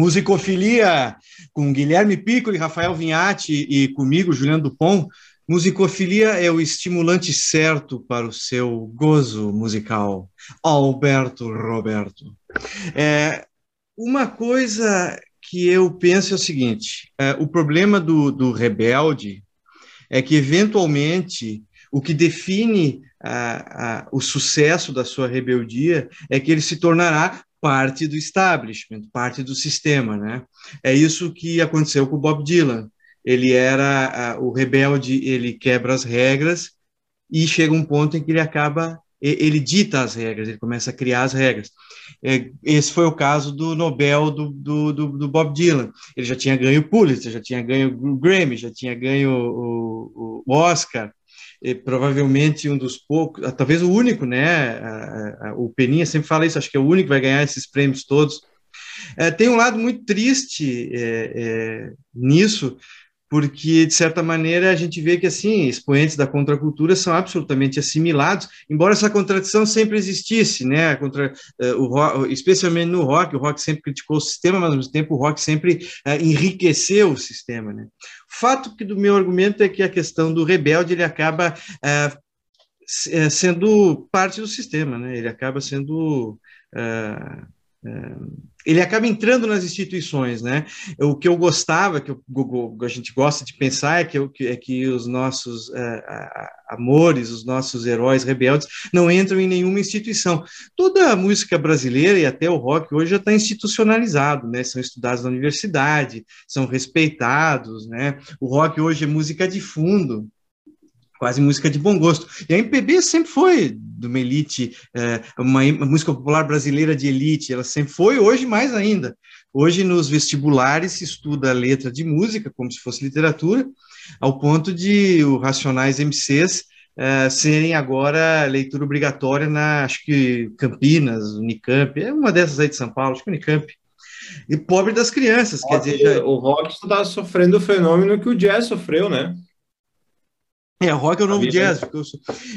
Musicofilia com Guilherme Piccoli, Rafael Vinhati e comigo, Juliano Dupont. Musicofilia é o estimulante certo para o seu gozo musical. Alberto Roberto. É, uma coisa que eu penso é o seguinte: é, o problema do, do rebelde é que, eventualmente, o que define a, a, o sucesso da sua rebeldia é que ele se tornará parte do establishment, parte do sistema, né? É isso que aconteceu com o Bob Dylan. Ele era o rebelde, ele quebra as regras e chega um ponto em que ele acaba, ele dita as regras, ele começa a criar as regras. É, esse foi o caso do Nobel do, do, do, do Bob Dylan. Ele já tinha ganho o Pulitzer, já tinha ganho o Grammy, já tinha ganho o, o Oscar, provavelmente um dos poucos, ah, talvez o único, né? o Peninha sempre fala isso, acho que é o único que vai ganhar esses prêmios todos. É, tem um lado muito triste é, é, nisso, porque, de certa maneira, a gente vê que, assim, expoentes da contracultura são absolutamente assimilados, embora essa contradição sempre existisse, né, contra, uh, o rock, especialmente no rock, o rock sempre criticou o sistema, mas, ao mesmo tempo, o rock sempre uh, enriqueceu o sistema, né. Fato que do meu argumento é que a questão do rebelde, ele acaba uh, sendo parte do sistema, né, ele acaba sendo... Uh, ele acaba entrando nas instituições, né? O que eu gostava, que eu, a gente gosta de pensar, é que, é que os nossos é, amores, os nossos heróis rebeldes não entram em nenhuma instituição. Toda a música brasileira e até o rock hoje já está institucionalizado, né? São estudados na universidade, são respeitados, né? O rock hoje é música de fundo, quase música de bom gosto. E a MPB sempre foi de uma elite, é, uma, uma, música popular brasileira de elite, ela sempre foi, hoje mais ainda. Hoje, nos vestibulares, se estuda a letra de música, como se fosse literatura, ao ponto de os Racionais MCs é, serem agora leitura obrigatória na, acho que Campinas, Unicamp, é uma dessas aí de São Paulo, acho que Unicamp. E pobre das crianças, quer dizer... Já... O rock está sofrendo o fenômeno que o jazz sofreu, né? É, rock é o novo tá jazz. Eu...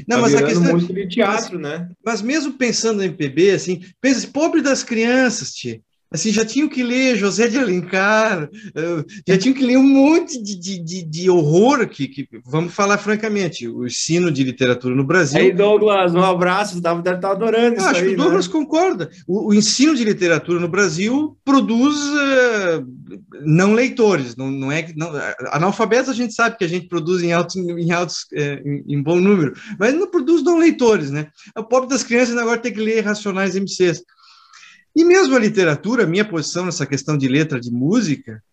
Não, tá mas a questão. Música de teatro, mas, né? Mas mesmo pensando no MPB, assim, pensa, pobre das crianças, tia assim, já tinham que ler José de Alencar, já tinham que ler um monte de, de, de horror que, que, vamos falar francamente, o ensino de literatura no Brasil. Aí, Douglas, um abraço, deve estar adorando isso. Acho aí, que o Douglas né? concorda. O, o, ensino de literatura no Brasil produz uh, não leitores, não, não é não, analfabetos a gente sabe que a gente produz em altos, em, altos é, em, em, bom número, mas não produz não leitores, né? O pobre das crianças agora tem que ler Racionais MCs. E mesmo a literatura, minha posição nessa questão de letra de música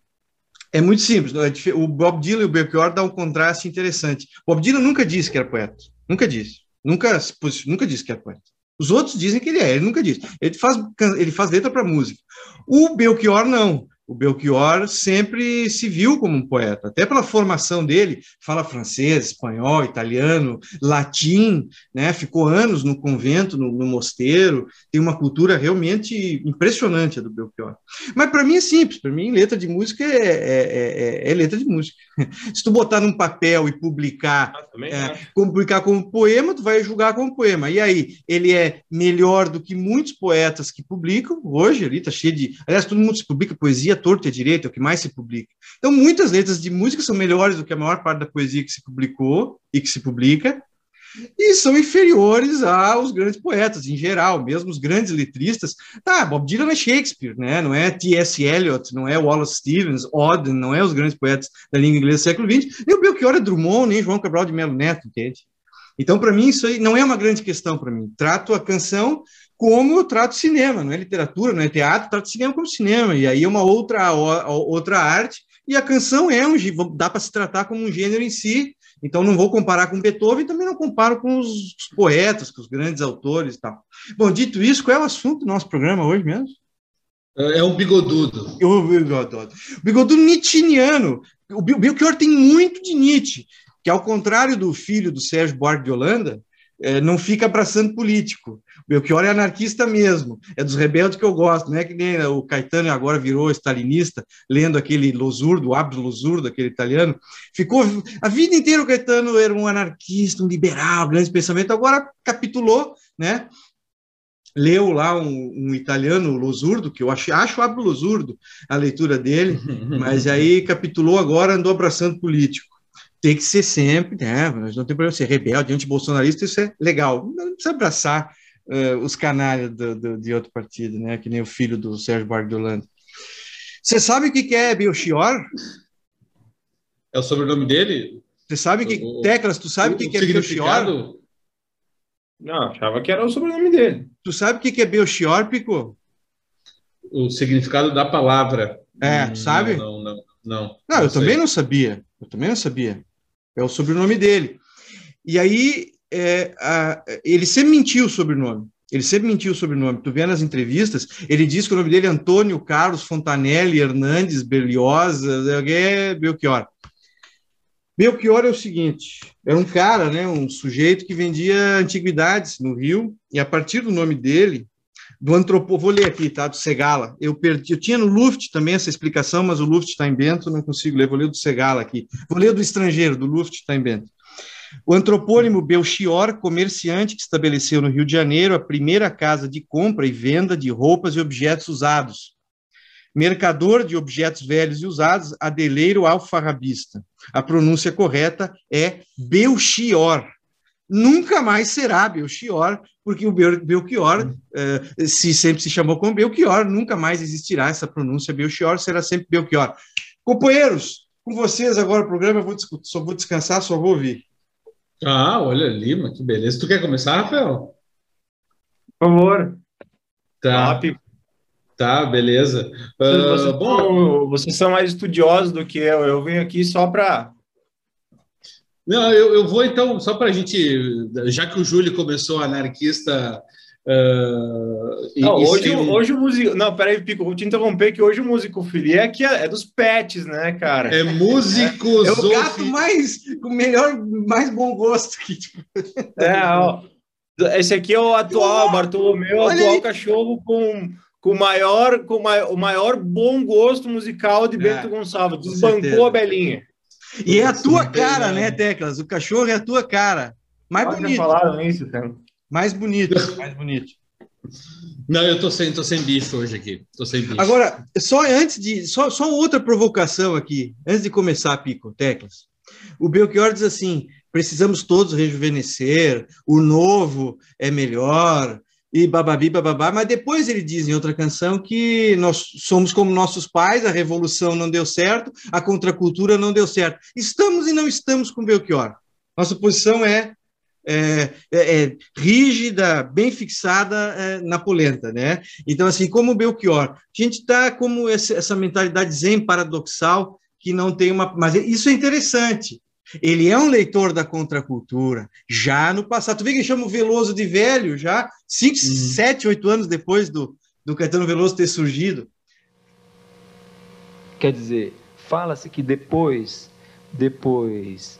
é muito simples. É o Bob Dylan e o Belchior dão um contraste interessante. Bob Dylan nunca disse que era poeta. Nunca disse. Nunca, nunca disse que era poeta. Os outros dizem que ele é, ele nunca disse. Ele faz, ele faz letra para música. O Belchior não. O Belchior sempre se viu como um poeta, até pela formação dele, fala francês, espanhol, italiano, latim, né? ficou anos no convento, no, no mosteiro, tem uma cultura realmente impressionante a do Belchior. Mas para mim é simples, para mim letra de música é, é, é, é, letra de música. Se tu botar num papel e publicar, ah, publicar como poema, tu vai julgar como poema. E aí, ele é melhor do que muitos poetas que publicam, hoje ali está cheio de... Aliás, todo mundo se publica poesia torto e direito, é o que mais se publica. Então, muitas letras de música são melhores do que a maior parte da poesia que se publicou e que se publica, e são inferiores aos grandes poetas, em geral, mesmo os grandes letristas. Tá, Bob Dylan é Shakespeare, né? não é T.S. Eliot, não é Wallace Stevens, Auden, não é os grandes poetas da língua inglesa do século XX, nem o Belchior é Drummond, nem João Cabral de Melo Neto, entende? Então, para mim, isso aí não é uma grande questão para mim. Trato a canção como eu trato cinema, não é literatura, não é teatro, trato cinema como cinema, e aí é uma outra, outra arte, e a canção é um dá para se tratar como um gênero em si, então não vou comparar com Beethoven, também não comparo com os poetas, com os grandes autores e tal. Bom, dito isso, qual é o assunto do nosso programa hoje mesmo? É, é o bigodudo. O bigodudo. O bigodudo nietzscheano. O Belchior tem muito de Nietzsche, que ao contrário do filho do Sérgio Buarque de Holanda, é, não fica abraçando político. Belchior é anarquista mesmo, é dos rebeldes que eu gosto, não é que nem o Caetano agora virou stalinista, lendo aquele Losurdo, o Abdo Losurdo, aquele italiano. Ficou a vida inteira o Caetano era um anarquista, um liberal, grande pensamento, agora capitulou, né? leu lá um, um italiano, Losurdo, que eu acho, acho absurdo a leitura dele, mas aí capitulou agora, andou abraçando político. Tem que ser sempre, né? Não tem problema ser rebelde, antibolsonarista, isso é legal. Não precisa abraçar uh, os canalhas do, do, de outro partido, né? Que nem o filho do Sérgio Bardolando. Você sabe o que é Belchior? É o sobrenome dele? Você sabe que, o, Teclas, tu sabe o que, que é Belchior? Não, achava que era o sobrenome dele. Tu sabe o que é Belchior, Pico? O significado da palavra. É, hum, sabe? Não, não, não. Não, não eu sei. também não sabia. Eu também não sabia. É o sobrenome dele. E aí, é, a, ele sempre mentiu o sobrenome. Ele sempre mentiu o sobrenome. Tu vê nas entrevistas, ele diz que o nome dele é Antônio Carlos Fontanelli Hernandes Berliosa, é Belchior. Belchior é o seguinte: era um cara, né, um sujeito que vendia antiguidades no Rio, e a partir do nome dele, do antropo, vou ler aqui, tá, do Segala. Eu perdi, eu tinha no Luft também essa explicação, mas o Luft está em Bento, não consigo ler, vou ler do Segala aqui. Vou ler do estrangeiro, do Luft está em Bento. O antropônimo Belchior, comerciante que estabeleceu no Rio de Janeiro a primeira casa de compra e venda de roupas e objetos usados mercador de objetos velhos e usados, adeleiro alfarrabista. A pronúncia correta é Belchior. Nunca mais será Belchior, porque o Belchior, eh, se sempre se chamou como Belchior, nunca mais existirá essa pronúncia Belchior, será sempre Belchior. Companheiros, com vocês agora o programa, eu vou, só vou descansar, só vou ouvir. Ah, olha, Lima, que beleza. Tu quer começar, Rafael? Por favor. Tá. Tá, beleza. Uh, vocês, bom, são, vocês são mais estudiosos do que eu. Eu venho aqui só para. Não, eu, eu vou então, só para a gente, já que o Júlio começou anarquista. Uh, não, hoje, sem... hoje o músico. Não, peraí, Pico, vou te interromper que hoje o musicofilia é, que é, é dos pets, né, cara? É músicos. É, é o gato mais, o melhor, mais bom gosto. Tipo. É, ó, esse aqui é o atual, oh, Bartolomeu, atual aí. cachorro com com o maior, com o maior bom gosto musical de Bento é, Gonçalves. Desbancou a Belinha. E é a tua cara, né, Teclas? O cachorro é a tua cara. Mais Pode bonito. falaram isso, cara. Mais bonito, mais bonito. Não, eu tô sem, tô sem bicho hoje aqui. Tô sem bicho. Agora, só antes de. Só, só outra provocação aqui, antes de começar, Pico, Teclas. O Belchior diz assim: precisamos todos rejuvenescer, o novo é melhor, e bababi, bababá, mas depois ele diz em outra canção que nós somos como nossos pais, a revolução não deu certo, a contracultura não deu certo. Estamos e não estamos com Belchior. Nossa posição é, é, é, é rígida, bem fixada é, na polenta, né? Então, assim, como Belchior, a gente está como essa, mentalidade zen paradoxal que não tem uma... Mas isso é interessante, ele é um leitor da contracultura, já no passado. Tu vê que chama o Veloso de velho, já cinco, uhum. sete, oito anos depois do, do Caetano Veloso ter surgido. Quer dizer, fala-se que depois, depois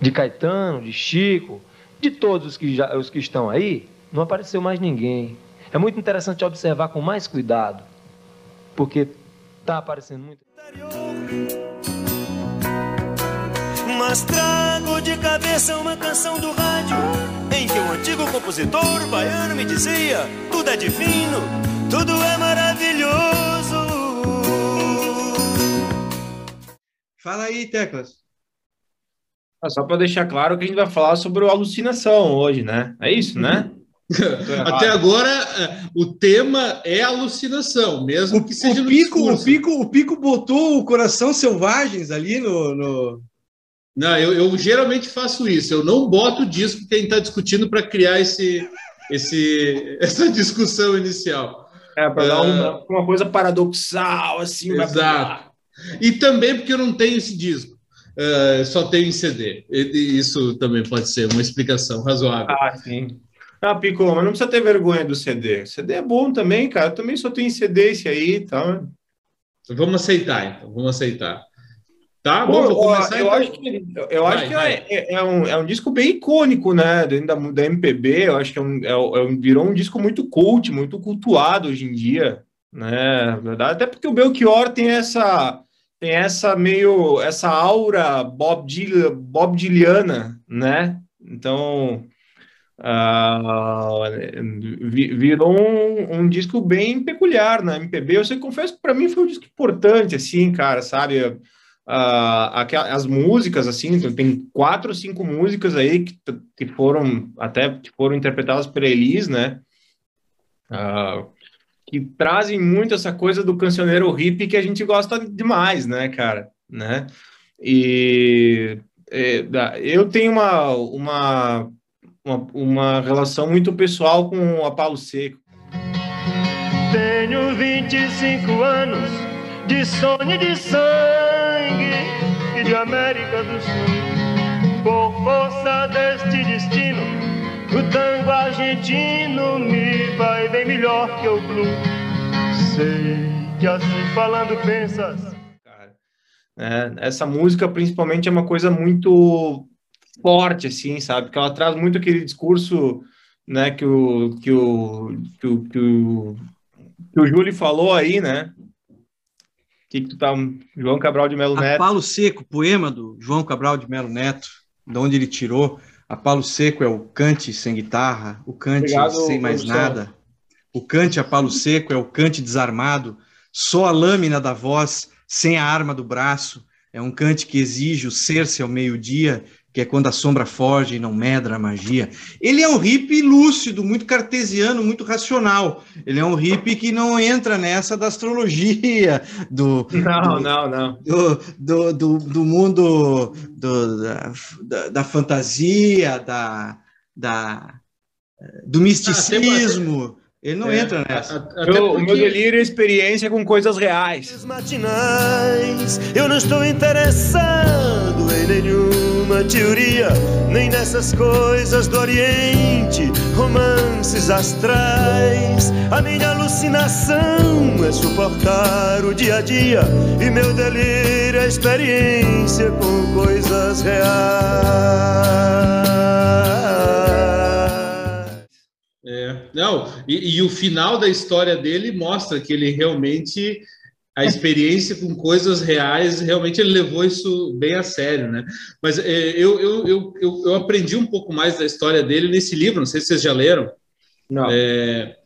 de Caetano, de Chico, de todos os que, já, os que estão aí, não apareceu mais ninguém. É muito interessante observar com mais cuidado, porque está aparecendo muito mas trago de cabeça uma canção do rádio em que um antigo compositor baiano me dizia: tudo é divino, tudo é maravilhoso. Fala aí, Teclas. Ah, só para deixar claro que a gente vai falar sobre alucinação hoje, né? É isso, né? Até agora, é, o tema é alucinação, mesmo o, que seja o pico, o pico, o pico botou o coração selvagens ali no, no, não, eu, eu geralmente faço isso. Eu não boto o disco que a gente está discutindo para criar esse, esse, essa discussão inicial. É, para dar uma, uh, uma, coisa paradoxal, assim. Exato. E também porque eu não tenho esse disco. Uh, só tenho em CD. E, isso também pode ser uma explicação razoável. Ah, sim. Ah, Pico, mas não precisa ter vergonha do CD. CD é bom também, cara. Eu também só tenho em CD esse aí, tá? Vamos aceitar, então. Vamos aceitar. Tá, bom, vou começar eu, então. acho que, eu vai, acho que é, é, é, um, é um disco bem icônico, né? Dentro da, da MPB, eu acho que é um, é, é virou um disco muito cult, muito cultuado hoje em dia, né? Verdade, até porque o Belchior tem essa tem essa meio essa aura Bob Dylan, Bob Dyliana, né? Então Uh, virou um, um, disco bem peculiar na MPB. Eu sei, confesso que para mim foi um disco importante, assim, cara, sabe? Uh, as músicas, assim, tem quatro ou cinco músicas aí que, que foram até que foram interpretadas por Elis, né? Uh, que trazem muito essa coisa do cancioneiro hippie que a gente gosta demais, né, cara? Né? E é, eu tenho uma, uma uma, uma relação muito pessoal com a Paulo Seco. Tenho 25 anos de sonho de sangue e de América do Sul. Por força deste destino, o tango argentino me vai bem melhor que o blues. Sei que assim falando pensas. É, essa música, principalmente, é uma coisa muito forte, assim, sabe? Que ela traz muito aquele discurso, né, que o, que o, que o, que o, que o Júlio falou aí, né? Que, que tu tá, João Cabral de Melo Neto. A Palo Seco, poema do João Cabral de Melo Neto, de onde ele tirou. A Palo Seco é o cante sem guitarra, o cante Obrigado, sem mais produção. nada. O cante a palo seco é o cante desarmado, só a lâmina da voz, sem a arma do braço. É um cante que exige o ser-se ao meio-dia que é quando a sombra foge e não medra a magia. Ele é um hippie lúcido, muito cartesiano, muito racional. Ele é um hippie que não entra nessa da astrologia, do. Não, do, não, não. Do, do, do, do mundo do, da, da, fantasia, da, da, do misticismo. Ah, ele não é, entra nessa. Até porque... O meu delírio é experiência com coisas reais. Matinais, eu não estou interessado em nenhuma teoria, nem nessas coisas do Oriente, romances astrais. A minha alucinação é suportar o dia a dia, e meu delírio é experiência com coisas reais. Não, e, e, o final da história dele mostra que ele realmente a experiência com coisas reais realmente ele levou isso bem a sério, né? Mas é, eu, eu, eu, eu, aprendi um pouco mais da história dele nesse livro, não sei se vocês já leram. Não. É,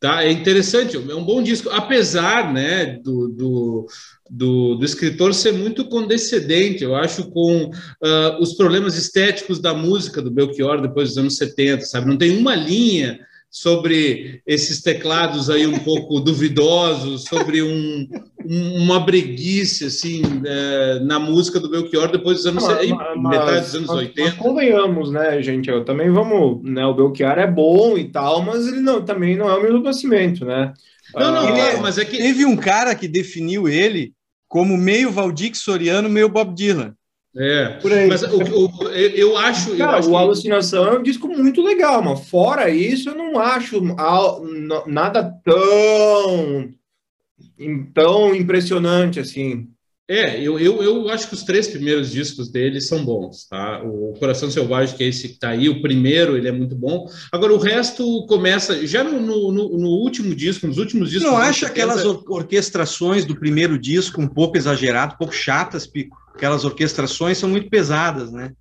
tá, é interessante, é um bom disco, apesar, né, do, do do, do, escritor ser muito condescendente, eu acho, com uh, os problemas estéticos da música do Belchior depois dos anos 70, sabe? Não tem uma linha sobre esses teclados aí um pouco duvidosos, sobre um, uma breguice assim é, na música do Belchior depois dos anos mas, metade dos anos mas, 80. Mas convenhamos, né, gente? Eu também vamos, né? O Belchior é bom e tal, mas ele não, também não é o meu Nascimento, né? Não, não, ah, é, mas é que teve um cara que definiu ele como meio Valdir Soriano, meio Bob Dylan. É, por aí. Mas o, o, eu acho. Cara, eu acho o que... Alucinação é um disco muito legal, mas fora isso, eu não acho nada tão, tão impressionante assim. É, eu, eu, eu acho que os três primeiros discos dele são bons, tá? O Coração Selvagem, que é esse que tá aí, o primeiro, ele é muito bom. Agora, o resto começa, já no, no, no último disco, nos últimos discos... Não acha aquelas orquestrações do primeiro disco um pouco exagerado, um pouco chatas, Pico? Aquelas orquestrações são muito pesadas, né?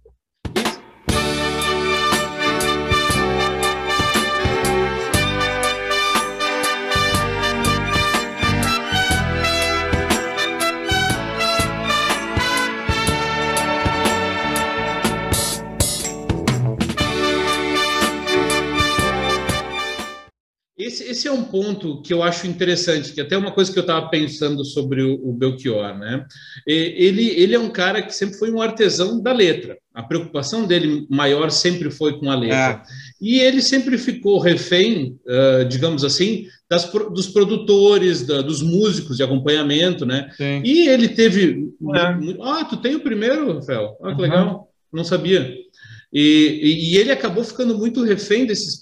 Esse, esse, é um ponto que eu acho interessante, que até uma coisa que eu estava pensando sobre o, o, Belchior, né? Ele, ele é um cara que sempre foi um artesão da letra. A preocupação dele maior sempre foi com a letra. É. E ele sempre ficou refém, uh, digamos assim, das, dos produtores, da, dos músicos de acompanhamento, né? Sim. E ele teve. É. Ah, tu tem o primeiro, Rafael? Ah, que uhum. legal. Não sabia. E, e, ele acabou ficando muito refém desses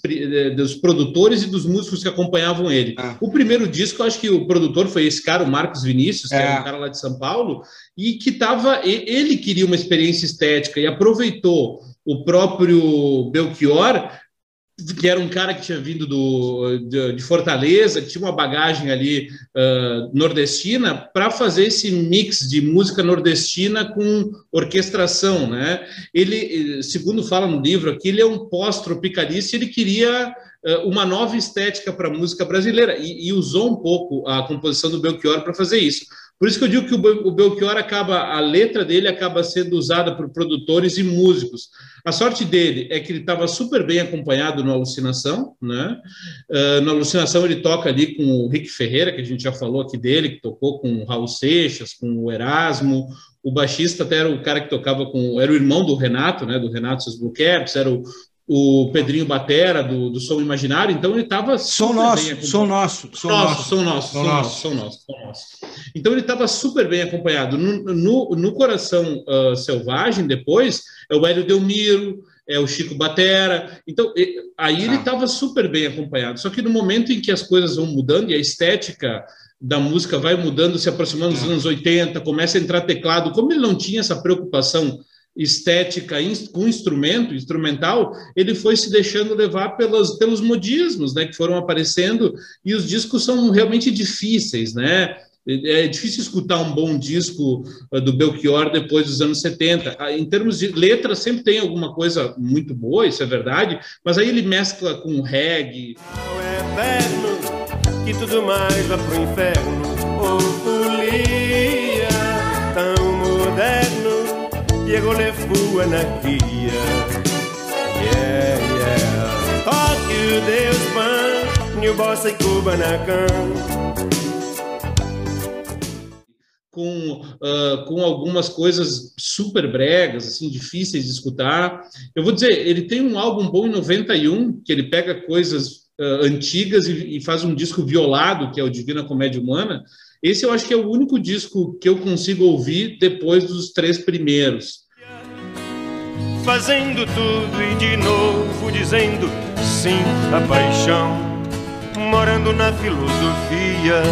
dos produtores e dos músicos que acompanhavam ele. Ah. O primeiro disco, eu acho que o produtor foi esse cara, o Marcos Vinícius, que é, é um cara lá de São Paulo, e que tava. Ele queria uma experiência estética e aproveitou o próprio Belchior que era um cara que tinha vindo do, de, de Fortaleza, que tinha uma bagagem ali uh, nordestina, para fazer esse mix de música nordestina com orquestração, né? Ele, segundo fala no livro aqui, ele é um pós-tropicalista, ele queria uh, uma nova estética para a música brasileira e, e, usou um pouco a composição do Belchior para fazer isso. Por isso que eu digo que o Belchior acaba, a letra dele acaba sendo usada por produtores e músicos. A sorte dele é que ele estava super bem acompanhado no Alucinação, né? Uh, no Alucinação ele toca ali com o Rick Ferreira, que a gente já falou aqui dele, que tocou com o Raul Seixas, com o Erasmo, o baixista até era o cara que tocava com, era o irmão do Renato, né? Do Renato seus Blue era o, o Pedrinho Batera do, do Som Imaginário, então ele estava som nosso, som nosso, som nosso, som nosso, som nosso, som nosso, som nosso. Então ele estava super bem acompanhado. No, no, no Coração uh, Selvagem, depois, é o Hélio Delmiro, é o Chico Batera. Então, aí ele estava ah. super bem acompanhado. Só que no momento em que as coisas vão mudando e a estética da música vai mudando, se aproximando dos ah. anos 80, começa a entrar teclado, como ele não tinha essa preocupação estética com instrumento, instrumental, ele foi se deixando levar pelos, pelos modismos né, que foram aparecendo, e os discos são realmente difíceis, né? É difícil escutar um bom disco uh, do Belchior depois dos anos 70. Ah, em termos de letra, sempre tem alguma coisa muito boa, isso é verdade, mas aí ele mescla com reggae. É que tudo mais pro inferno, ou Diego le fu anarquia. Yeah, yeah. Toque o Deus pan, new bossa e cuba na cama com, uh, com algumas coisas super bregas, assim, difíceis de escutar. Eu vou dizer, ele tem um álbum bom em 91, que ele pega coisas uh, antigas e, e, faz um disco violado, que é o Divina Comédia Humana. Esse eu acho que é o único disco que eu consigo ouvir depois dos três primeiros. Fazendo tudo e de novo dizendo sim à paixão, morando na filosofia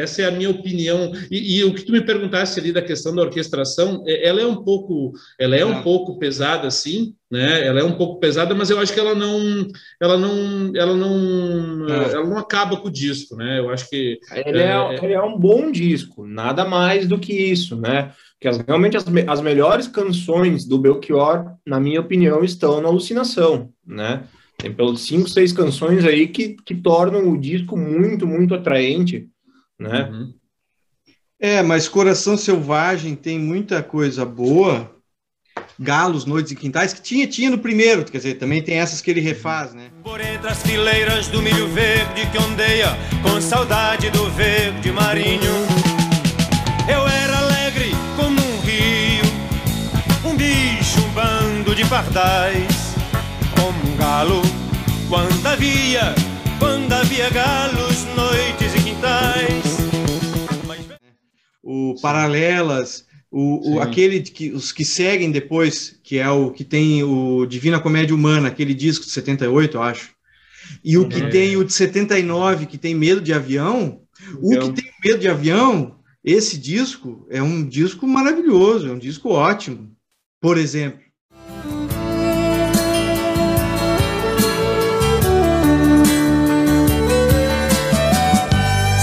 essa é a minha opinião. E, e, o que tu me perguntasse ali da questão da orquestração, é, ela é um pouco, ela é um é. pouco pesada, sim, né? Ela é um pouco pesada, mas eu acho que ela não, ela não, ela não, é. ela não acaba com o disco, né? Eu acho que ele é, é, ele é um bom disco, nada mais do que isso, né? Que as, realmente as, as melhores canções do Belchior, na minha opinião, estão na alucinação, né? Tem pelos cinco, seis canções aí que, que tornam o disco muito, muito atraente né? Uhum. É, mas Coração Selvagem tem muita coisa boa. Galos, Noites e Quintais, que tinha, tinha no primeiro, quer dizer, também tem essas que ele refaz, né? Por entre as fileiras do milho verde que ondeia, com saudade do verde marinho, eu era alegre como um rio, um bicho, um bando de pardais, como um galo, quando havia, quando havia galos, noites o Paralelas, o, o, aquele que os que seguem depois, que é o que tem o Divina Comédia Humana, aquele disco de 78, eu acho. E o que tem o de 79, que tem medo de avião, o que tem medo de avião, esse disco é um disco maravilhoso, é um disco ótimo. Por exemplo,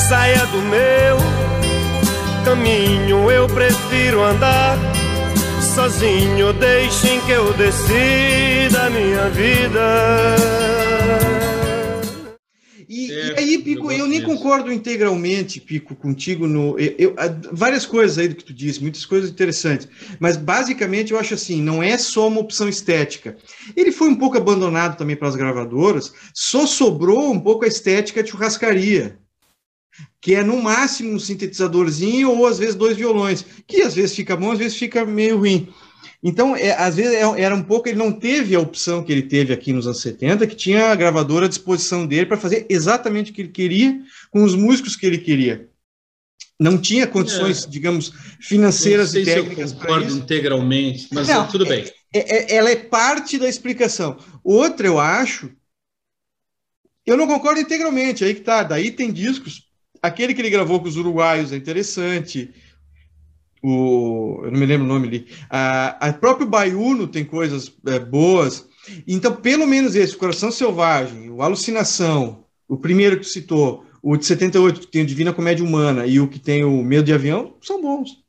saia caminho eu prefiro andar sozinho. Deixem que eu decida a minha vida. E, é, e aí, Pico, eu, eu nem concordo integralmente, Pico, contigo no. Eu, eu, várias coisas aí do que tu disse, muitas coisas interessantes. Mas basicamente eu acho assim, não é só uma opção estética. Ele foi um pouco abandonado também para as gravadoras, só sobrou um pouco a estética de churrascaria que é no máximo um sintetizadorzinho ou às vezes dois violões, que às vezes fica bom, às vezes fica meio ruim. Então, é, às vezes é, era um pouco, ele não teve a opção que ele teve aqui nos anos 70, que tinha a gravadora à disposição dele para fazer exatamente o que ele queria, com os músicos que ele queria. Não tinha condições, é. digamos, financeiras e técnicas. Se eu concordo integralmente, mas não, tudo bem. É, é, ela é parte da explicação. Outra, eu acho, Eu não concordo integralmente, aí que tá. Daí tem discos. Aquele que ele gravou com os uruguaios é interessante. O, eu não me lembro o nome ali. A, a próprio Baiuno tem coisas é, boas. Então, pelo menos esse, o Coração Selvagem, o Alucinação, o primeiro que citou, o de 78, que tem o Divina Comédia Humana, e o que tem o Medo de Avião, são bons.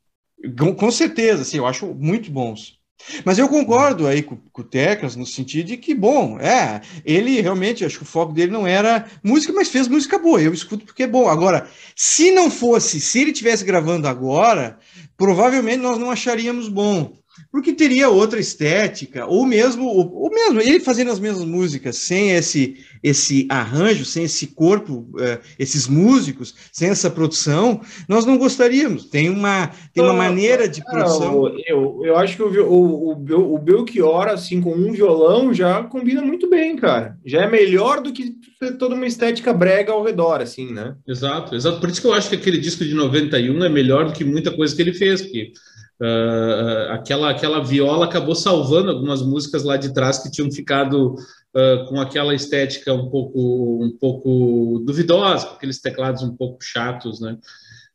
Com, com certeza, assim, eu acho muito bons. Mas eu concordo aí com, com o Teclas no sentido de que, bom, é, ele realmente, acho que o foco dele não era música, mas fez música boa. Eu escuto porque é bom. Agora, se não fosse, se ele tivesse gravando agora, provavelmente nós não acharíamos bom porque teria outra estética, ou mesmo, ou mesmo ele fazendo as mesmas músicas, sem esse, esse arranjo, sem esse corpo, uh, esses músicos, sem essa produção, nós não gostaríamos. Tem uma, tem uma maneira de produção. Eu, eu acho que o, o, o, o Belchior, assim, com um violão, já combina muito bem, cara. Já é melhor do que toda uma estética brega ao redor, assim, né? Exato, exato. Por isso que eu acho que aquele disco de 91 é melhor do que muita coisa que ele fez, porque Uh, aquela, aquela viola acabou salvando algumas músicas lá de trás que tinham ficado uh, com aquela estética um pouco, um pouco duvidosa, aqueles teclados um pouco chatos, né?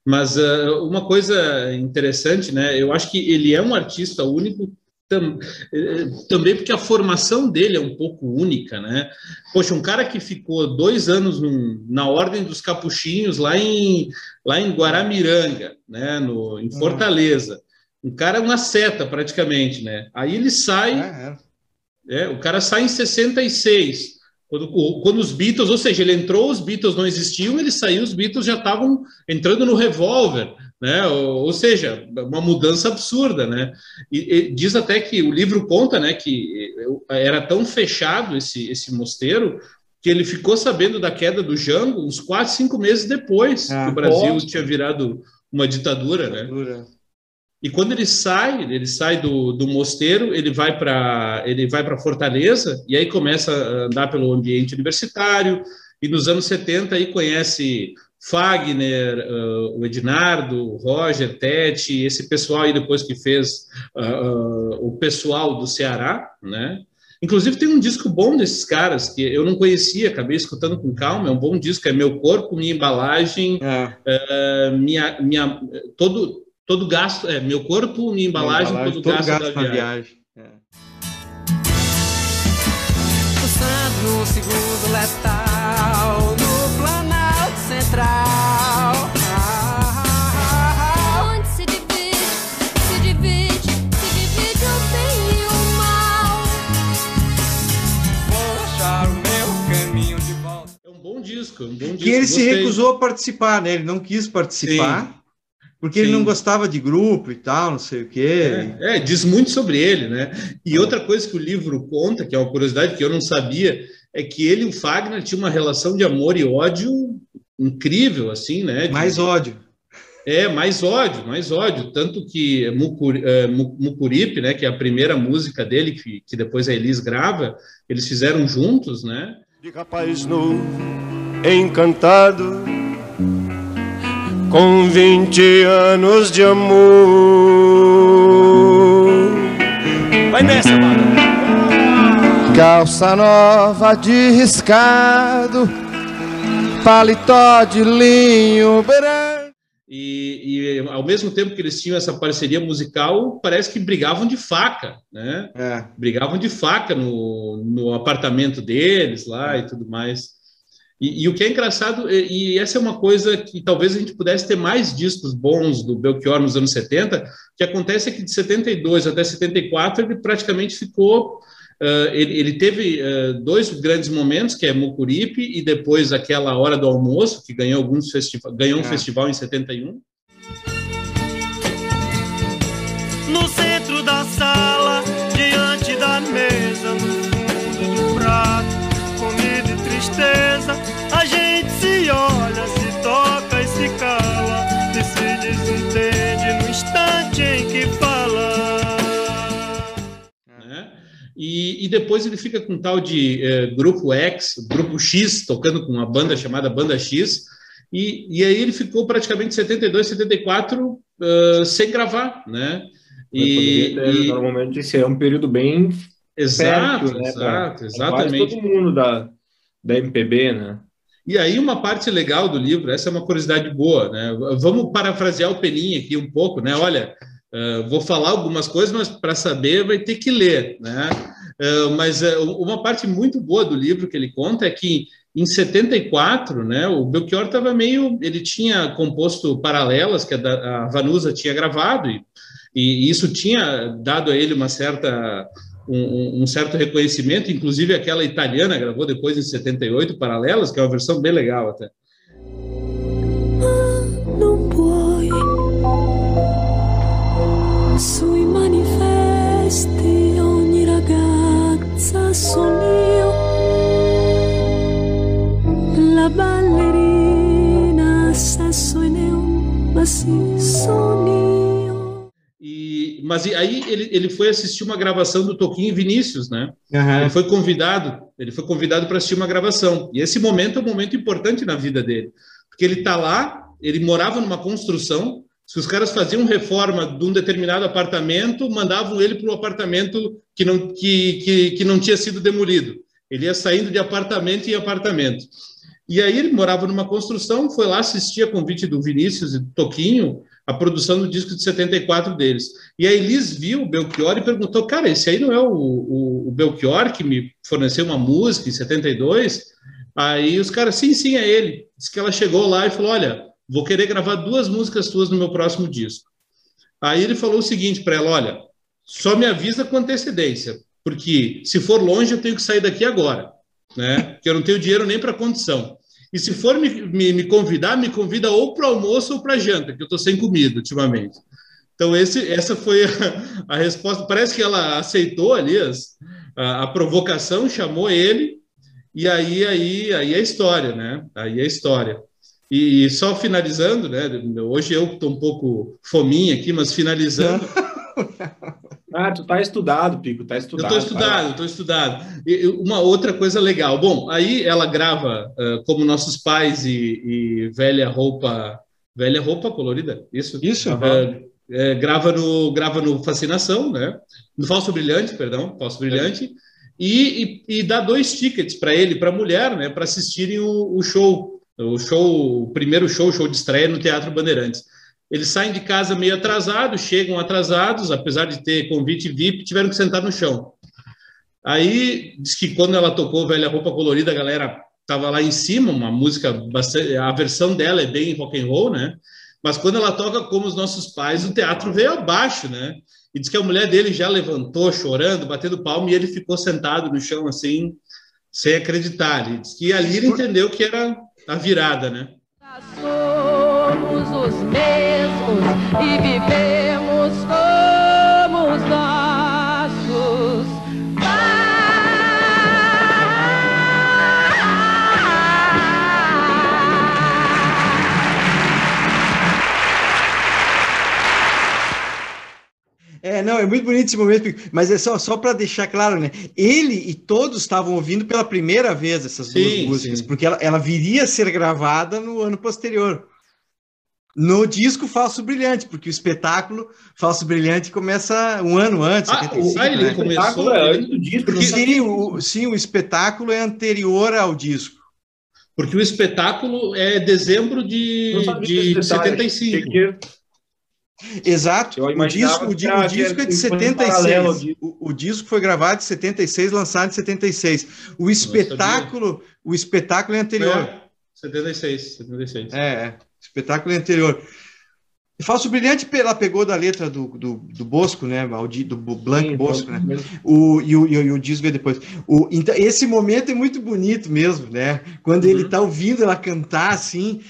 Mas uh, uma coisa interessante, né? Eu acho que ele é um artista único tam, eh, também porque a formação dele é um pouco única, né? Poxa, um cara que ficou dois anos num, na Ordem dos Capuchinhos lá em, lá em Guaramiranga, né? No, em hum. Fortaleza. Um cara é uma seta, praticamente, né? Aí ele sai. É, é. é, o cara sai em 66. Quando, quando os Beatles, ou seja, ele entrou, os Beatles não existiam, ele saiu, os Beatles já estavam entrando no revólver, né? Ou, ou, seja, uma mudança absurda, né? E, e, diz até que o livro conta, né, que era tão fechado esse, esse mosteiro que ele ficou sabendo da queda do Jango uns quatro, cinco meses depois ah, que o Brasil tinha virado uma ditadura, né? ditadura. né? E quando ele sai, ele sai do, do mosteiro, ele vai para ele vai para Fortaleza e aí começa a andar pelo ambiente universitário e nos anos 70 aí conhece Fagner, uh, o Ednardo, Roger, Tete, esse pessoal aí depois que fez uh, uh, o pessoal do Ceará, né? Inclusive tem um disco bom desses caras que eu não conhecia, acabei escutando com calma. É um bom disco, é Meu Corpo, Minha Embalagem, é. minha, minha todo todo gasto, é, meu corpo, minha embalagem, embalagem todo, todo gasto, gasto da viagem. viagem. É. no segundo letal, no Planalto Central. Onde se divide, se divide, se divide o bem e o mal. Vou achar o meu caminho de volta. É um bom disco, um bom disco. Que ele Gostei. se recusou a participar, né? Ele não quis participar. Sim porque Sim. ele não gostava de grupo e tal, não sei o quê. É, é, diz muito sobre ele, né? E outra coisa que o livro conta, que é uma curiosidade que eu não sabia, é que ele e o Fagner tinham uma relação de amor e ódio incrível, assim, né? De... Mais ódio. É, mais ódio, mais ódio. Tanto que uh, Mucuripe, né, que é a primeira música dele, que, que depois a Elis grava, eles fizeram juntos, né? De rapaz novo, encantado com vinte anos de amor. Vai nessa, mano. Calça nova de riscado, paletó de linho branco. E, e, ao mesmo tempo que eles tinham essa parceria musical, parece que brigavam de faca, né? É. Brigavam de faca no, no apartamento deles lá e tudo mais. E, e, o que é engraçado, e, e, essa é uma coisa que talvez a gente pudesse ter mais discos bons do Belchior nos anos 70, que acontece é que de 72 até 74 ele praticamente ficou. Uh, ele, ele, teve uh, dois grandes momentos, que é Mucuripe e depois aquela Hora do Almoço, que ganhou, alguns festiva ganhou um é. festival em 71. No centro da sala, que fala é. E, e, depois ele fica com tal de é, grupo X, grupo X, tocando com uma banda chamada Banda X, e, e aí ele ficou praticamente 72, 74 uh, sem gravar, né? E, e, normalmente esse é um período bem exato, perto, né, exato, exatamente. todo mundo da, da MPB, né? E aí uma parte legal do livro, essa é uma curiosidade boa, né? Vamos parafrasear o Peninha aqui um pouco, né? Olha, uh, vou falar algumas coisas, mas para saber vai ter que ler, né? Uh, mas uh, uma parte muito boa do livro que ele conta é que em 74, né, o Belchior estava meio, ele tinha composto paralelas que a, a Vanusa tinha gravado e, e isso tinha dado a ele uma certa um, um, certo reconhecimento, inclusive aquela italiana gravou depois em 78 Paralelas, que é uma versão bem legal até. Sui manifesti ogni ragazza sono la ballerina sesso e neon ma si sono mas aí ele, ele foi assistir uma gravação do Toquinho e Vinícius, né? Uhum. Ele foi convidado, ele foi convidado para assistir uma gravação. E esse momento é um momento importante na vida dele, porque ele está lá, ele morava numa construção. Se os caras faziam reforma de um determinado apartamento, mandavam ele para o apartamento que não, que, que, que não tinha sido demolido. Ele ia saindo de apartamento em apartamento. E aí ele morava numa construção, foi lá assistir a convite do Vinícius e do Toquinho, a produção do disco de 74 deles. E a Elis viu o Belchior e perguntou: Cara, esse aí não é o, o, o Belchior que me forneceu uma música em 72? Aí os caras, sim, sim, é ele. Diz que ela chegou lá e falou: Olha, vou querer gravar duas músicas tuas no meu próximo disco. Aí ele falou o seguinte para ela: Olha, só me avisa com antecedência, porque se for longe eu tenho que sair daqui agora, né? Porque eu não tenho dinheiro nem para condição. E se for me, me, me convidar, me convida ou para almoço ou para janta, que eu estou sem comida ultimamente. Então, esse, essa foi a, a, resposta. Parece que ela aceitou ali as, a, a, provocação, chamou ele, e aí, aí, aí é história, né? Aí é história. E, e só finalizando, né? Hoje eu estou um pouco fominha aqui, mas finalizando. Ah, tu tá estudado, Pico, tá estudado. Eu tô estudado, estou estudado. E uma outra coisa legal. Bom, aí ela grava uh, como nossos pais e, e, velha roupa, velha roupa colorida, isso? Isso. Uh, é, grava no grava no Fascinação, né? No Falso Brilhante, perdão, Falso Brilhante. É. E, e, e, dá dois tickets para ele, para a mulher, né, para assistirem o, o show, o show, o primeiro show, show de estreia no Teatro Bandeirantes. Eles saem de casa meio atrasados, chegam atrasados, apesar de ter convite VIP, tiveram que sentar no chão. Aí diz que quando ela tocou Velha Roupa Colorida, a galera estava lá em cima, uma música bastante, a versão dela é bem rock and roll, né? Mas quando ela toca como os nossos pais, o teatro veio abaixo, né? E diz que a mulher dele já levantou chorando, batendo palmo, e ele ficou sentado no chão assim, sem acreditar. Ele diz que ali ele entendeu que era a virada, né? Somos os mesmos e vivemos É, não, é muito bonito esse momento, mas é só, só para deixar claro, né? Ele e todos estavam ouvindo pela primeira vez essas sim, duas músicas, sim. porque ela, ela viria a ser gravada no ano posterior. No disco Falso Brilhante, porque o espetáculo Falso Brilhante começa um ano antes, ah, 75, ah, ele né? começou é antes do disco. Porque, sim, o, sim, o espetáculo é anterior ao disco. Porque o espetáculo é dezembro de, de 75. Exato. O disco, o, o disco é de 76. O, o, disco foi gravado em 76, lançado em 76. O espetáculo, o espetáculo é anterior. É, 76, 76. É, é. Espetáculo é anterior. Falso Brilhante, ela pegou da letra do, do, do Bosco, né? Do Blanc Sim, Bosco, né? O, e, o, e o disco veio depois. O, então, esse momento é muito bonito mesmo, né? Quando uhum. ele tá ouvindo ela cantar assim,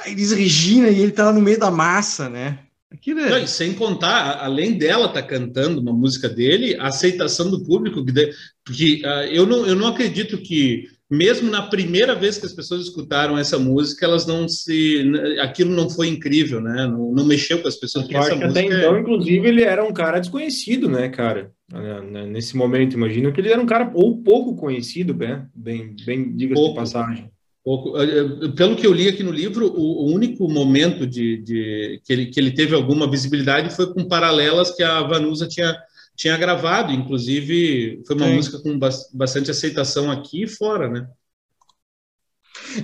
a Elis Regina, e ele tá lá no meio da massa, né? Aquilo é... Não, sem contar, além dela estar tá cantando uma música dele, a aceitação do público, porque uh, eu, não, eu não acredito que, mesmo na primeira vez que as pessoas escutaram essa música, elas não se. aquilo não foi incrível, né? Não, não mexeu com as pessoas. Porque essa música até então, é... inclusive, ele era um cara desconhecido, né, cara? Né, né, nesse momento, imagino que ele era um cara ou pouco conhecido, né? bem, bem diga-se de passagem. Pelo que eu li aqui no livro, o, único momento de, de, que, ele, que ele teve alguma visibilidade foi com paralelas que a Vanusa tinha, tinha gravado. Inclusive, foi uma Sim. música com bastante aceitação aqui e fora, né?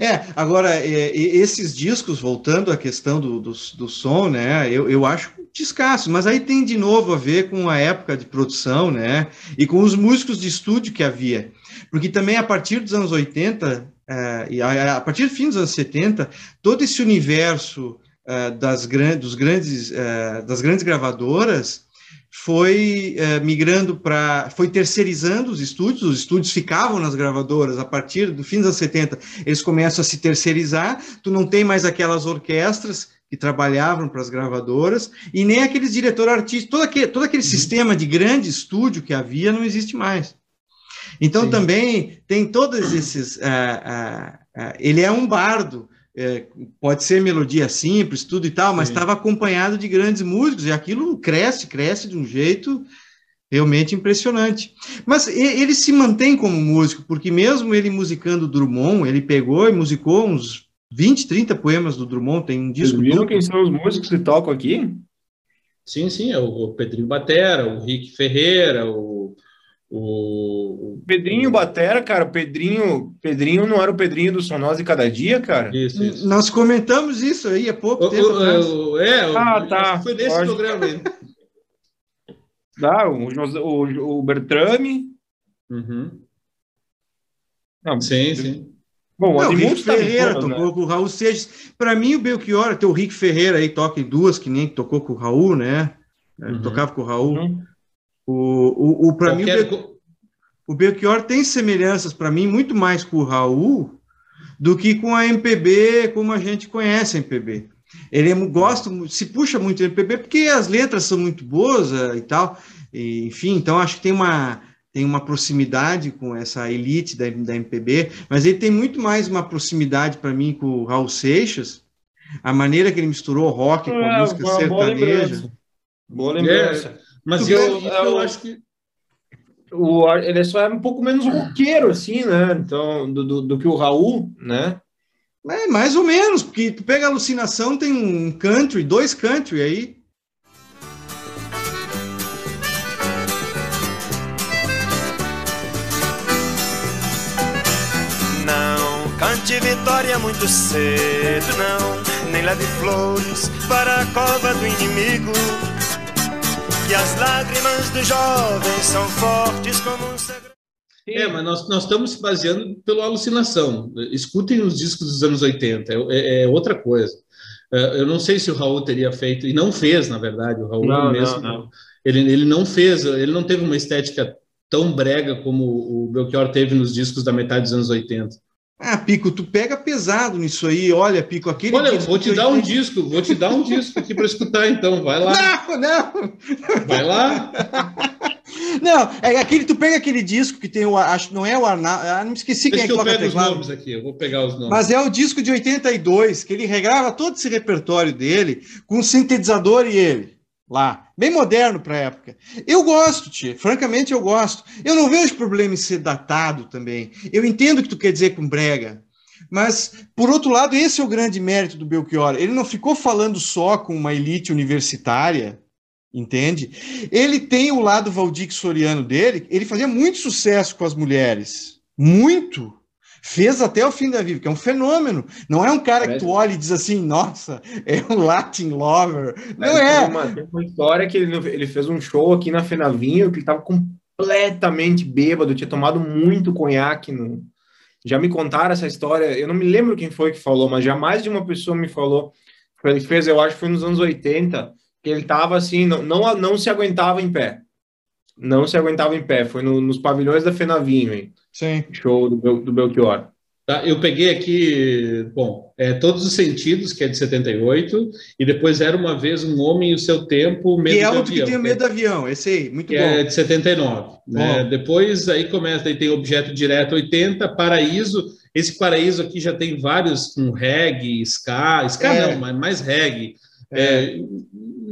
É, agora, é, esses discos, voltando à questão do, do, do som, né, eu, eu acho descasso, mas aí tem de novo a ver com a época de produção, né, e com os músicos de estúdio que havia, porque também a partir dos anos 80, é, e a, partir do fim dos anos 70, todo esse universo é, das, gran, dos grandes, é, das grandes gravadoras foi é, migrando para. foi terceirizando os estúdios, os estúdios ficavam nas gravadoras a partir do fim dos anos 70, eles começam a se terceirizar, tu não tem mais aquelas orquestras que trabalhavam para as gravadoras, e nem aqueles diretores artísticos, todo aquele, todo aquele uhum. sistema de grande estúdio que havia não existe mais. Então Sim. também tem todos esses. Uh, uh, uh, ele é um bardo, é, pode ser melodia simples, tudo e tal, mas estava acompanhado de grandes músicos, e aquilo cresce, cresce de um jeito realmente impressionante. Mas ele se mantém como músico, porque mesmo ele musicando Drummond, ele pegou e musicou uns 20, 30 poemas do Drummond, tem um disco... Vocês viram quem são os músicos que tocam aqui? Sim, sim, é o Pedrinho Batera, o Rick Ferreira, o o, Pedrinho Batera, cara, Pedrinho, Pedrinho não era o Pedrinho do Sonose Cada Dia, cara? Isso, isso. Nós comentamos isso aí há pouco o, tempo. O, é, ah, tá. Foi nesse Pode... programa aí. Tá, o, o, o Bertrame. Uhum. Não, sim, sim. Bom, o Rick Ferreira todos, tocou né? com o Raul Seixas. Para mim, o Belchior, tem o Rick Ferreira aí, toca em duas, que nem tocou com o Raul, né? Uhum. Tocava com o Raul. Uhum. O, o, o para mim, o, o Belchior tem semelhanças para mim muito mais com o Raul do que com a MPB como a gente conhece a MPB. Ele é, gosta, se puxa muito da MPB porque as letras são muito boas uh, e tal, e, enfim, então acho que tem uma tem uma proximidade com essa elite da, da MPB, mas ele tem muito mais uma proximidade para mim com o Raul Seixas, a maneira que ele misturou rock com a é, música sertaneja. Boa lembrança. Boa lembrança. É. Mas eu, eu, eu acho que o, ele só é um pouco menos roqueiro, assim, né? Então, do, do, do, que o Raul, né? É, mais ou menos, porque tu pega a alucinação, tem um country, dois country aí. Não cante vitória muito cedo, não, nem leve flores para a cova do inimigo que as lágrimas do jovem são fortes como um segredo. É, mas nós, nós estamos se baseando pela alucinação. Escutem os discos dos anos 80, é, é, é outra coisa. É, eu não sei se o Raul teria feito, e não fez, na verdade, o Raul não, mesmo. Não, não. Ele, ele não fez, ele não teve uma estética tão brega como o Belchior teve nos discos da metade dos anos 80. Ah, Pico, tu pega pesado nisso aí. Olha, Pico, aquele. Olha, vou te dar um disco, vou te dar um disco aqui para escutar, então. Vai lá. Não, não. Vai lá. Não, é aquele, tu pega aquele disco que tem o, acho, não é o Arnaldo, ah, não me esqueci Deixa quem é que, eu pego os nomes aqui, eu vou pegar os nomes. Mas é o disco de 82, que ele regrava todo esse repertório dele com o sintetizador e ele lá, bem moderno para a época. Eu gosto, tia, francamente eu gosto. Eu não vejo problema em ser datado também. Eu entendo o que tu quer dizer com brega, mas, por outro lado, esse é o grande mérito do Belchior. Ele não ficou falando só com uma elite universitária, entende? Ele tem o lado Valdir Soriano dele, ele fazia muito sucesso com as mulheres. Muito fez até o fim da vida, que é um fenômeno. Não é um cara que tu olha e diz assim, nossa, é um Latin lover. Não é. Tem uma, tem uma história que ele, ele fez um show aqui na Fenavinho que ele estava completamente bêbado, tinha tomado muito conhaque. No... Já me contaram essa história, eu não me lembro quem foi que falou, mas jamais de uma pessoa me falou. Ele fez, eu acho que foi nos anos 80, que ele estava assim, não, não, não se aguentava em pé. Não se aguentava em pé. Foi no, nos pavilhões da Fenavinho, hein? Sim. Show do, do Belchior. Tá, eu peguei aqui, bom, é, Todos os Sentidos, que é de 78, e depois Era Uma Vez um Homem e o Seu Tempo, Medo que é outro avião, que tem o Medo do Avião, esse aí, muito que bom. é de 79. Né? Depois aí começa, aí tem Objeto Direto 80, Paraíso, esse Paraíso aqui já tem vários com reggae, ska, ska é. não, mas mais reggae. É. é.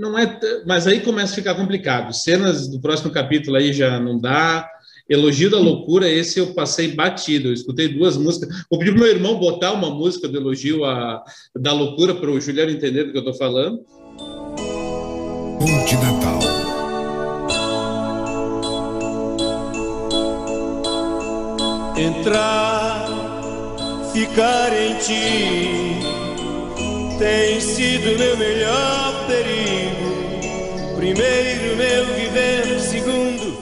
Não é, mas aí começa a ficar complicado. Cenas do próximo capítulo aí já não dá, Elogio da Loucura, esse eu passei batido. Eu escutei duas músicas. Vou pedir para meu irmão botar uma música do Elogio a, da Loucura para o Juliano entender do que eu estou falando. Ponte Natal. Entrar, ficar em ti tem sido meu melhor perigo. Primeiro, meu viver, segundo.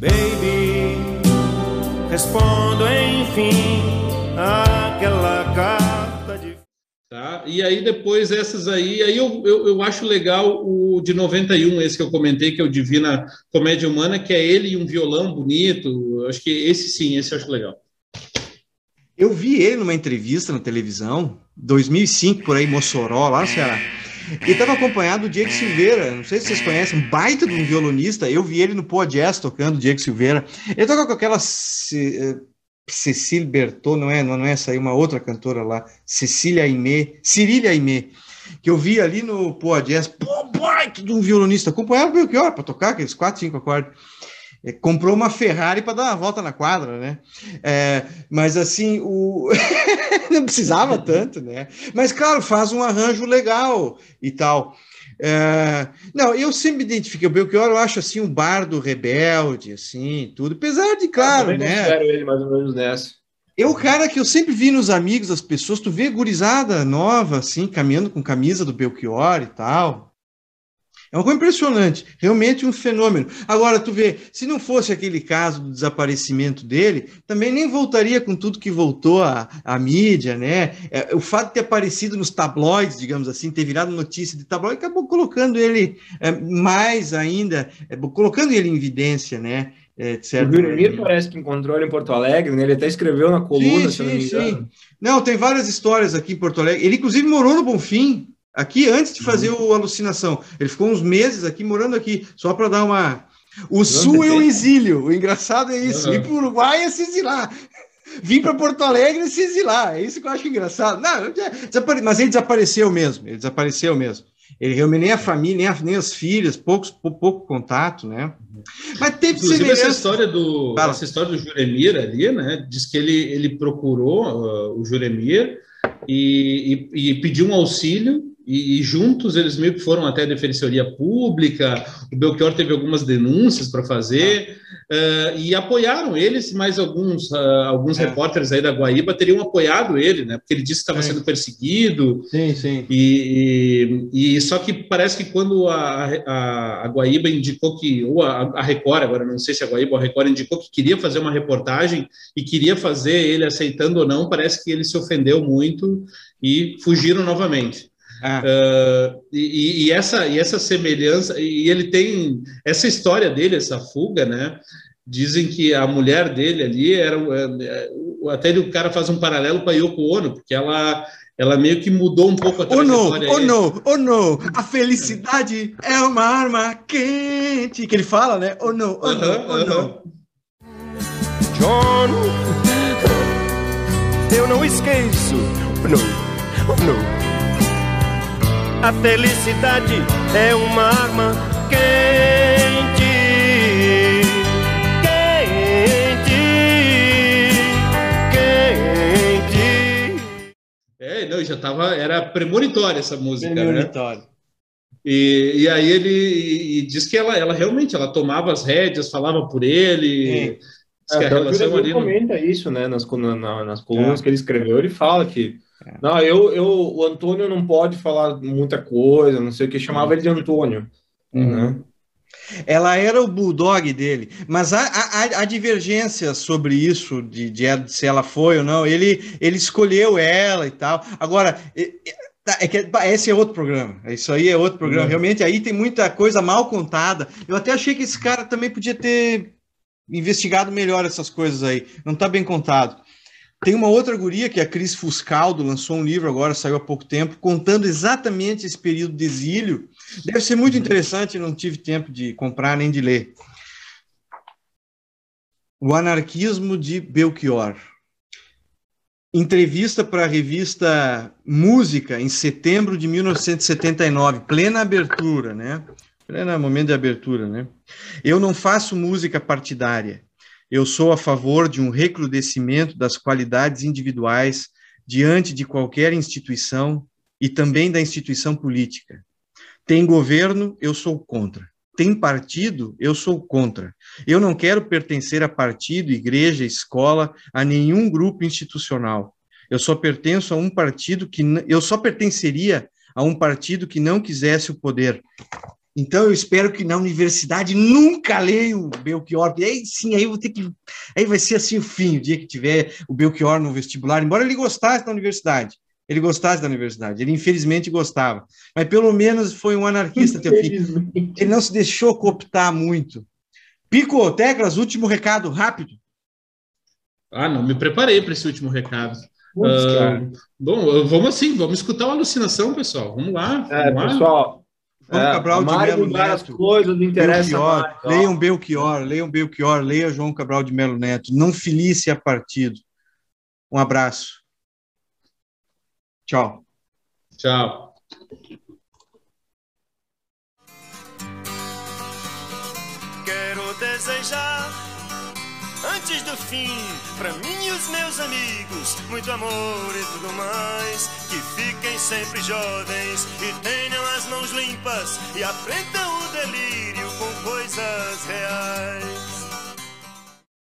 Baby, respondo enfim aí depois essas aí, aí eu, eu, eu, acho legal o de 91, esse que eu comentei, que é o Divina Comédia Humana, que é ele e um violão bonito. Acho que esse sim, esse eu acho legal. Eu vi ele numa entrevista na televisão, 2005, por aí, Mossoró, lá no Ceará. Ele estava acompanhado do Diego Silveira, não sei se vocês conhecem, um baita de um violonista. Eu vi ele no Pô Jazz tocando, Diego Silveira. Ele toca com aquela Cecília Bertot, não é, não é essa aí, uma outra cantora lá, Cecília Aimé, Cirília Aimé, que eu vi ali no Pô Jazz, pô, baita de um violonista, acompanhava o Belchior para tocar aqueles quatro, cinco acordes. É, comprou uma Ferrari para dar uma volta na quadra, né? É, mas assim, o... não precisava tanto, né? Mas claro, faz um arranjo legal e tal. É, não, eu sempre identifiquei o Belchior, eu acho assim um bardo rebelde, assim, tudo. Apesar de, claro, eu né? Espero ele mais ou menos nessa. É o cara que eu sempre vi nos amigos das pessoas, tu vê gurizada nova, assim, caminhando com camisa do Belchior e tal. É uma coisa impressionante, realmente um fenômeno. Agora, tu vê, se não fosse aquele caso do desaparecimento dele, também nem voltaria com tudo que voltou à, à mídia, né? É, o fato de ter aparecido nos tabloides, digamos assim, ter virado notícia de tabloide, acabou colocando ele é, mais ainda, é, colocando ele em evidência, né? É, o Juremir parece que encontrou ele em Porto Alegre, né? Ele até escreveu na coluna, sim, se não me engano. Sim. Não, tem várias histórias aqui em Porto Alegre. Ele, inclusive, morou no Bonfim, Aqui, antes de fazer uhum. o Alucinação. Ele ficou uns meses aqui, morando aqui, só para dar uma. O Sul é o exílio. O engraçado é isso. Uhum. Ir para o Uruguai é se exilar. Vim para Porto Alegre e se exilar. É isso que eu acho engraçado. Não, mas ele desapareceu mesmo. Ele desapareceu mesmo. Ele realmente nem a família, nem, a, nem as filhas, poucos, pouco, contato, né? Mas teve Inclusive, essa história do Fala. essa história do Juremir ali, né? Diz que ele, ele procurou uh, o Juremir e, e, e pediu um auxílio e, juntos eles meio que foram até a Defensoria Pública, o Belchior teve algumas denúncias para fazer, uh, e apoiaram eles, mas alguns, uh, alguns é. repórteres aí da Guaíba teriam apoiado ele, né? Porque ele disse que estava sendo perseguido. Sim, sim. E, e, e, só que parece que quando a, a, a Guaíba indicou que, ou a, a Record, agora não sei se a Guaíba ou a Record indicou que queria fazer uma reportagem e queria fazer ele aceitando ou não, parece que ele se ofendeu muito e fugiram novamente. Uh, e, e, essa, e essa semelhança, e ele tem essa história dele, essa fuga, né? Dizem que a mulher dele ali era. É, até o cara faz um paralelo com a Yoko Ono, porque ela, ela meio que mudou um pouco a trajetória. Oh, não, oh, não, oh, não, a felicidade é uma arma quente. Que ele fala, né? Oh, não, oh, uh -huh, não, oh, uh -huh. não. John, eu não esqueço. Oh, não, oh, não. A felicidade é uma arma quente, quente, quente. É, não, já tava, era premonitória essa música, né? premonitória. né? E, e aí ele e, e diz que ela, ela realmente ela tomava as rédeas, falava por ele. É, que a relação ali comenta no... isso, né? Nas, na, nas colunas é. que ele escreveu, ele fala que é. Não, eu, eu, o Antônio não pode falar muita coisa, não sei o que, chamava ele de Antônio. Uhum. Né? Ela era o bulldog dele, mas há, há, há divergência sobre isso, de, de, se ela foi ou não. Ele, ele escolheu ela e tal. Agora, tá, é que, esse é outro programa. Isso aí é outro programa. Uhum. Realmente, aí tem muita coisa mal contada. Eu até achei que esse cara também podia ter investigado melhor essas coisas aí. Não está bem contado. Tem uma outra guria, que é a Cris Fuscaldo, lançou um livro agora, saiu há pouco tempo, contando exatamente esse período de exílio. Deve ser muito interessante, não tive tempo de comprar nem de ler. O anarquismo de Belchior. Entrevista para a revista Música, em setembro de 1979, plena abertura, né? Pleno momento de abertura, né? Eu não faço música partidária. Eu sou a favor de um recrudescimento das qualidades individuais diante de qualquer instituição e também da instituição política. Tem governo, eu sou contra. Tem partido, eu sou contra. Eu não quero pertencer a partido, igreja, escola, a nenhum grupo institucional. Eu só pertenço a um partido que eu só pertenceria a um partido que não quisesse o poder. Então eu espero que na universidade nunca leia o Belchior, e aí sim, aí eu vou ter que aí vai ser assim o fim, o dia que tiver o Belchior no vestibular, embora ele gostasse da universidade. Ele gostasse da universidade, ele infelizmente gostava, mas pelo menos foi um anarquista teu filho. Ele não se deixou cooptar muito. Pico, Teclas, último recado, rápido. Ah, não me preparei para esse último recado. Uh, bom, vamos assim, vamos escutar uma alucinação, pessoal. Vamos lá. É, vamos pessoal. João é, Cabral de Melo Neto. coisas interessam Leiam Belchior, leiam Belchior, leiam João Cabral de Melo Neto. Não filice a partido. Um abraço. Tchau. Tchau. Antes do fim, pra mim e os meus amigos, muito amor e tudo mais. Que fiquem sempre jovens e tenham as mãos limpas e aprendam o delírio com coisas reais.